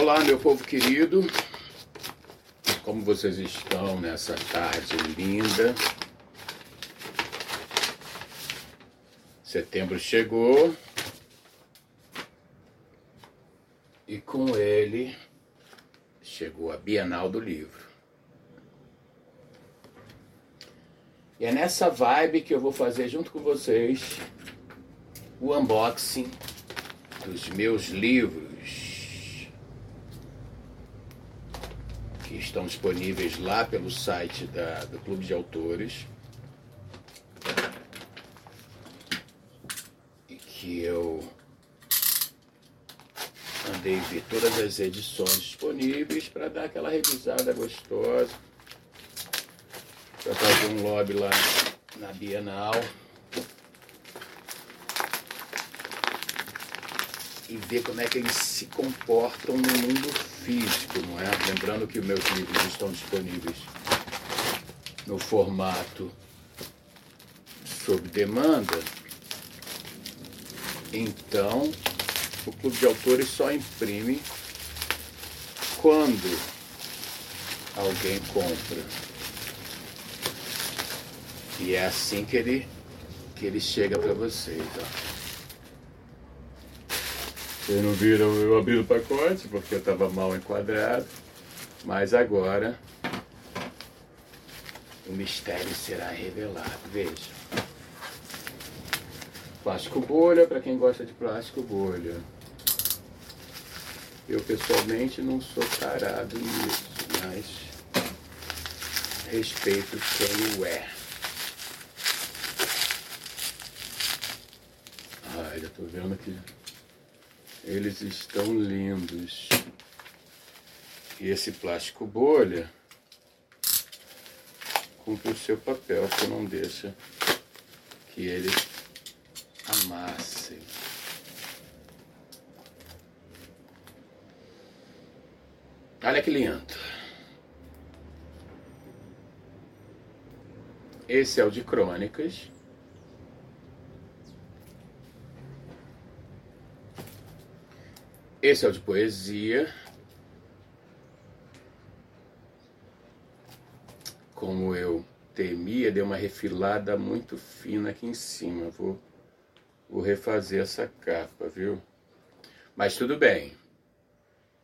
Olá, meu povo querido. Como vocês estão nessa tarde linda? Setembro chegou. E com ele chegou a Bienal do Livro. E é nessa vibe que eu vou fazer junto com vocês o unboxing dos meus livros que estão disponíveis lá pelo site da, do Clube de Autores e que eu andei ver todas as edições disponíveis para dar aquela revisada gostosa para fazer um lobby lá na Bienal. E ver como é que eles se comportam no mundo físico, não é? Lembrando que meus livros estão disponíveis no formato sob demanda. Então, o Clube de Autores só imprime quando alguém compra. E é assim que ele, que ele chega para vocês. Ó. Vocês não viram eu abrir o pacote porque eu estava mal enquadrado. Mas agora o mistério será revelado. Veja. Plástico bolha, para quem gosta de plástico bolha. Eu pessoalmente não sou tarado nisso, mas respeito quem o é. já tô vendo que eles estão lindos. E esse plástico bolha cumpre o seu papel, que não deixa que eles amassem. Olha que lindo. Esse é o de crônicas. Esse é o de poesia. Como eu temia, deu uma refilada muito fina aqui em cima. Vou, vou refazer essa capa, viu? Mas tudo bem.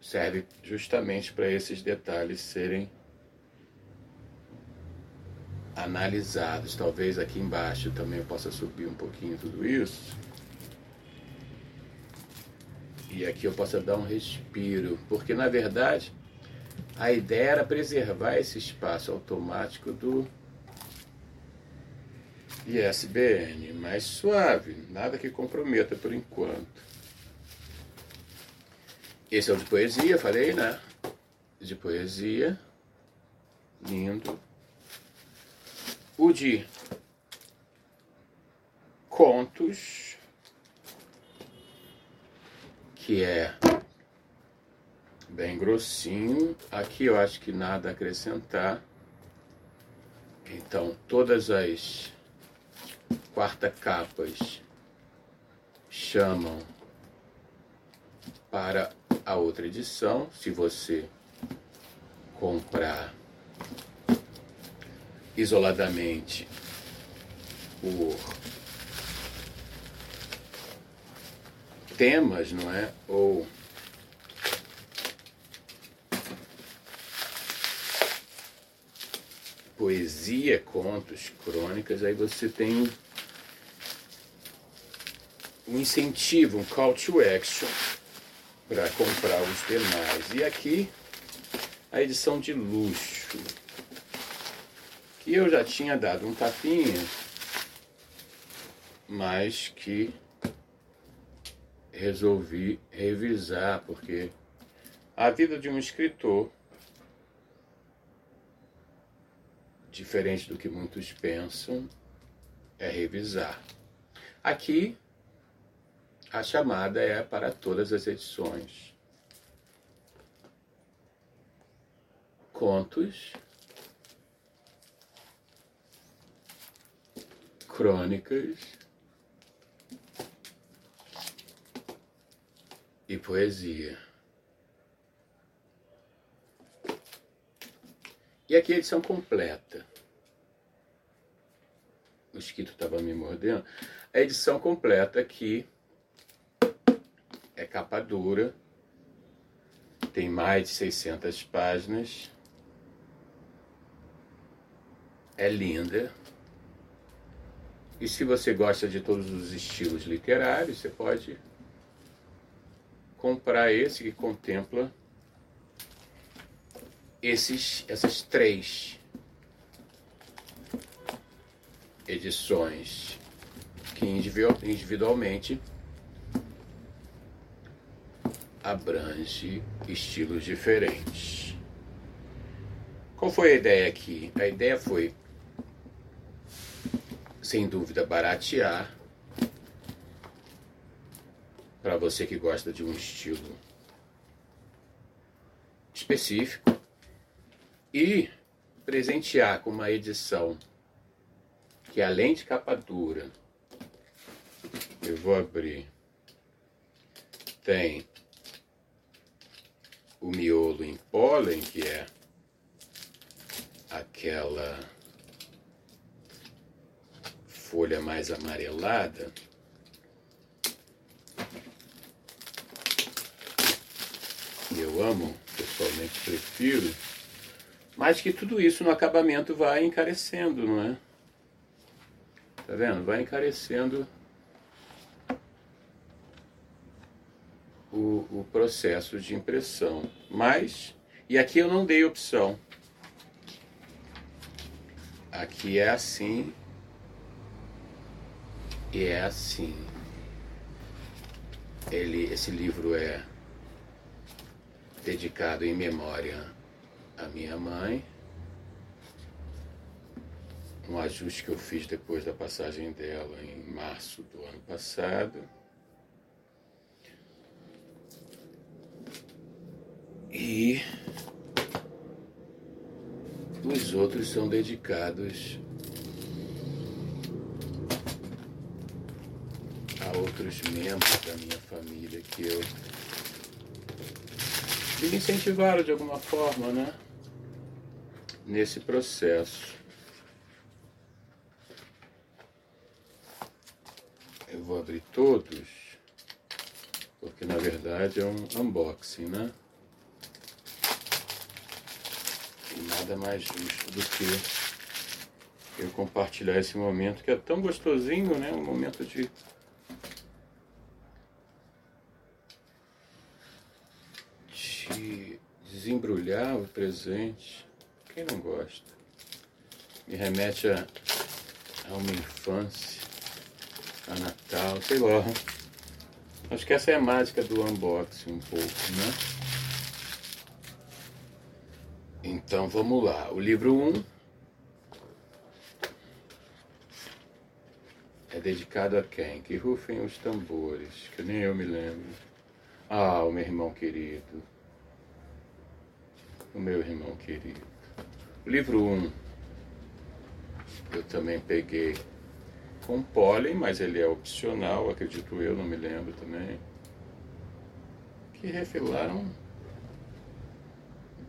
Serve justamente para esses detalhes serem analisados. Talvez aqui embaixo também eu possa subir um pouquinho tudo isso e aqui eu possa dar um respiro, porque na verdade a ideia era preservar esse espaço automático do ISBN, mais suave, nada que comprometa por enquanto. Esse é o de poesia, falei, né? De poesia, lindo. O de contos que é bem grossinho. Aqui eu acho que nada a acrescentar. Então, todas as quarta capas chamam para a outra edição. Se você comprar isoladamente por temas, não é? Ou poesia, contos, crônicas, aí você tem um incentivo, um call to action para comprar os demais. E aqui a edição de luxo, que eu já tinha dado um tapinha, mas que resolvi revisar, porque a vida de um escritor, diferente do que muitos pensam, é revisar. Aqui, a chamada é para todas as edições. Contos, crônicas, e poesia. E aqui a edição completa. O esquito estava me mordendo. A edição completa aqui é capa dura, tem mais de 600 páginas. É linda. E se você gosta de todos os estilos literários, você pode comprar esse que contempla esses, essas três edições que individualmente abrange estilos diferentes. Qual foi a ideia aqui? A ideia foi, sem dúvida, baratear para você que gosta de um estilo específico e presentear com uma edição que além de capa dura, eu vou abrir, tem o miolo em pólen, que é aquela folha mais amarelada. Eu amo, pessoalmente prefiro, mas que tudo isso no acabamento vai encarecendo, não é? Tá vendo? Vai encarecendo o, o processo de impressão. Mas, e aqui eu não dei opção. Aqui é assim e é assim. Ele, esse livro é dedicado em memória à minha mãe. Um ajuste que eu fiz depois da passagem dela em março do ano passado. E os outros são dedicados a outros membros da minha família que eu me incentivaram de alguma forma, né? Nesse processo. Eu vou abrir todos, porque na verdade é um unboxing, né? nada mais justo do que eu compartilhar esse momento que é tão gostosinho, né? Um momento de de desembrulhar o presente. Quem não gosta? Me remete a, a uma infância, a Natal, sei lá. Acho que essa é a mágica do unboxing um pouco, né? Então vamos lá. O livro 1 um é dedicado a quem? Que rufem os tambores, que nem eu me lembro. Ah, o meu irmão querido. O meu irmão querido. Livro 1 um, eu também peguei com pólen, mas ele é opcional, acredito eu, não me lembro também. Que refilaram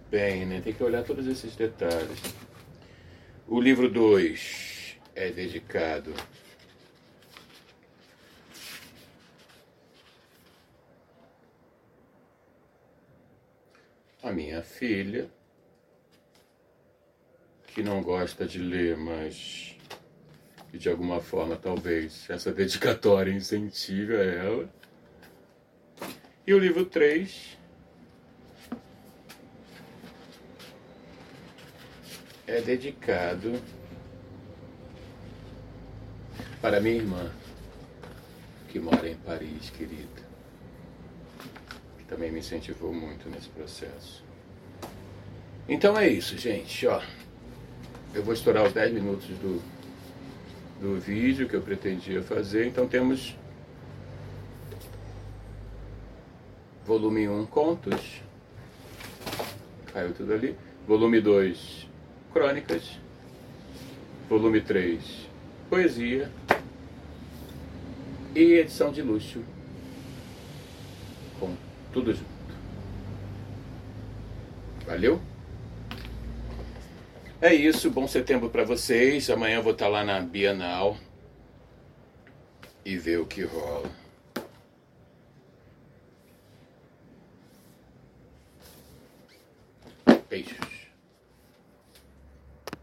bem, né? Tem que olhar todos esses detalhes. O livro 2 é dedicado minha filha, que não gosta de ler, mas que de alguma forma talvez essa dedicatória incentive a ela. E o livro 3 é dedicado para minha irmã, que mora em Paris, querida, que também me incentivou muito nesse processo. Então é isso, gente, ó. Eu vou estourar os 10 minutos do, do vídeo que eu pretendia fazer, então temos volume 1 contos, caiu tudo ali, volume 2 Crônicas, volume 3, Poesia e edição de luxo, com tudo junto. Valeu? É isso, bom setembro para vocês. Amanhã eu vou estar lá na Bienal e ver o que rola.